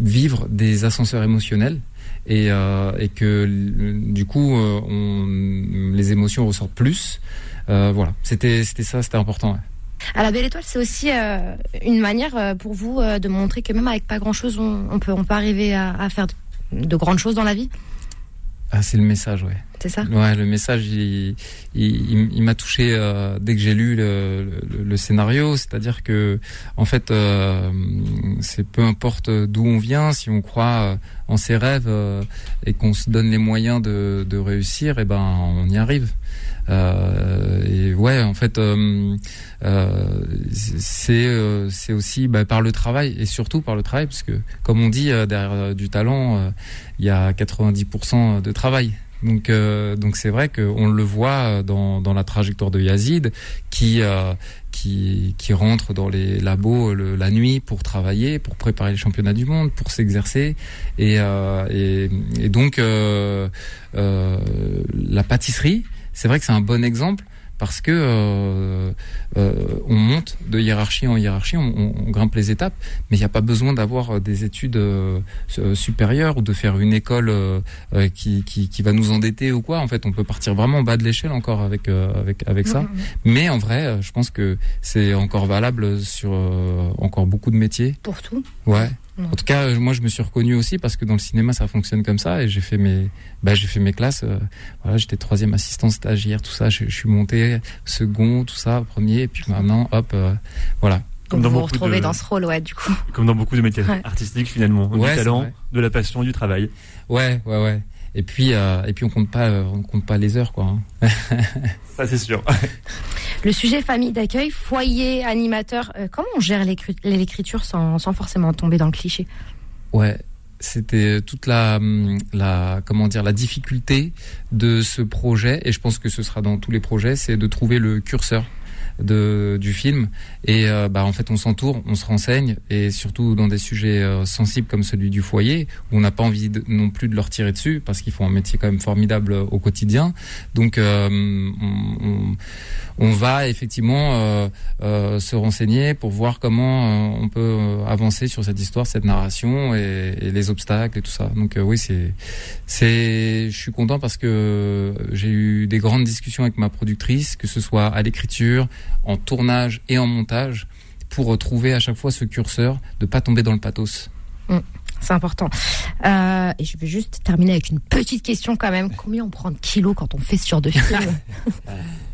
vivre des ascenseurs émotionnels et, euh, et que du coup euh, on, les émotions ressortent plus. Euh, voilà, c'était c'était ça, c'était important. À la Belle Étoile, c'est aussi euh, une manière euh, pour vous euh, de montrer que même avec pas grand chose, on, on peut on peut arriver à, à faire de, de, grandes choses dans la vie? Ah, c'est le message, ouais. C'est ça. Ouais, le message, il, il, m'a touché euh, dès que j'ai lu le, scénario. C'est-à-dire que, en fait, euh, c'est peu importe d'où on vient, si on croit en ses rêves euh, et qu'on se donne les moyens de, réussir, et eh ben, on y arrive. Euh, et ouais, en fait, euh, euh, c'est euh, c'est aussi bah, par le travail et surtout par le travail, parce que comme on dit derrière du talent, il y a 90% de travail. Donc donc c'est vrai qu'on le voit dans, dans la trajectoire de Yazid qui qui, qui rentre dans les labos le, la nuit pour travailler, pour préparer les championnats du monde, pour s'exercer. Et, euh, et, donc, euh, euh, la pâtisserie, c'est vrai que c'est un bon exemple parce que euh, euh, on monte de hiérarchie en hiérarchie, on, on grimpe les étapes, mais il n'y a pas besoin d'avoir des études euh, supérieures ou de faire une école euh, qui, qui, qui, va nous endetter ou quoi. En fait, on peut partir vraiment bas de l'échelle encore avec euh, avec avec ça. Mmh. Mais en vrai, je pense que c'est encore valable sur encore beaucoup de métiers. Pour tout. Ouais. En tout cas, moi, je me suis reconnu aussi parce que dans le cinéma, ça fonctionne comme ça. Et j'ai fait mes, bah, j'ai fait mes classes. Euh, voilà, j'étais troisième assistant stagiaire, tout ça. Je, je, suis monté second, tout ça, premier. Et puis maintenant, hop, euh, voilà. Comme vous vous retrouvez de... dans ce rôle, ouais, du coup. Comme dans beaucoup de métiers ouais. artistiques, finalement. Ouais, du talent, de la passion, du travail. Ouais, ouais, ouais. Et puis, euh, et puis on compte pas, on compte pas les heures, quoi. Hein. Ça, c'est sûr. Le sujet famille d'accueil, foyer, animateur, euh, comment on gère l'écriture sans, sans forcément tomber dans le cliché? Ouais, c'était toute la, la comment dire la difficulté de ce projet et je pense que ce sera dans tous les projets, c'est de trouver le curseur de, du film. Et euh, bah, en fait, on s'entoure, on se renseigne, et surtout dans des sujets euh, sensibles comme celui du foyer, où on n'a pas envie non plus de leur tirer dessus, parce qu'ils font un métier quand même formidable au quotidien. Donc, euh, on, va effectivement euh, euh, se renseigner pour voir comment on peut avancer sur cette histoire, cette narration, et, et les obstacles et tout ça. Donc oui, c'est, c'est, je suis content parce que j'ai eu des grandes discussions avec ma productrice, que ce soit à l'écriture, en tournage et en montage pour retrouver à chaque fois ce curseur, de pas tomber dans le pathos. Mmh, c'est important. Euh, et je vais juste terminer avec une petite question quand même. Combien on prend de kilos quand on fait ce genre de film?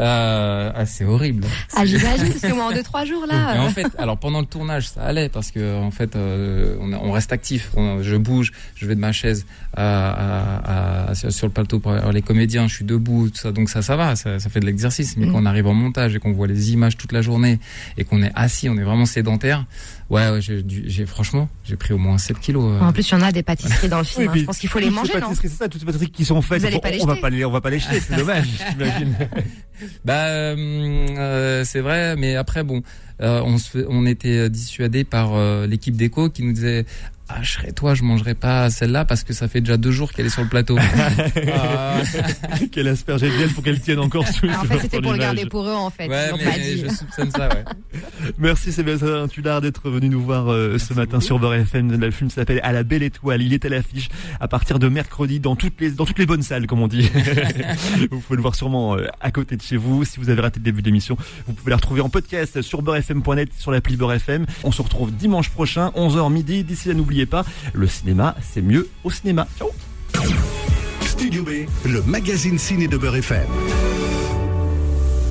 Euh, ah, c'est horrible. Ah, j'imagine, parce que moi, en deux, trois jours, là. Mais en fait, alors pendant le tournage, ça allait parce que en fait, euh, on, on, reste actif. On, je bouge, je vais de ma chaise à, à, à, sur le plateau pour les comédiens. Je suis debout, tout ça, donc ça, ça va, ça, ça fait de l'exercice. Mais mmh. quand on arrive en montage et qu'on voit les images toute la journée et qu'on est assis, on est vraiment sédentaire. Ouais, ouais j'ai franchement, j'ai pris au moins 7 kilos. Euh... En plus, il y en a des pâtisseries dans le film. Oui, hein. Je pense qu'il faut les manger, non C'est ça, toutes ces pâtisseries qui sont faites. Vous on, pas on va pas les, on va pas les jeter, c'est dommage, j'imagine. bah, euh, c'est vrai, mais après, bon, euh, on, se fait, on était dissuadé par euh, l'équipe d'éco qui nous disait ah, je serais toi, je mangerai pas celle-là parce que ça fait déjà deux jours qu'elle est sur le plateau. ah. Quelle asperge miel pour qu'elle tienne encore sous. En fait, c'était pour le garder pour eux, en fait. Ouais, mais je soupçonne ça, ouais. Merci Sébastien Tudard d'être venu nous voir euh, ce matin beaucoup. sur Beurre FM. Le film s'appelle À la belle étoile. Il est à l'affiche à partir de mercredi dans toutes les dans toutes les bonnes salles, comme on dit. vous pouvez le voir sûrement euh, à côté de chez vous. Si vous avez raté le début de l'émission, vous pouvez la retrouver en podcast sur beurrefm.net, sur l'appli Beurre FM. On se retrouve dimanche prochain, 11h midi. D'ici là, pas, le cinéma, c'est mieux au cinéma. Ciao Studio B, le magazine ciné de Beurre FM.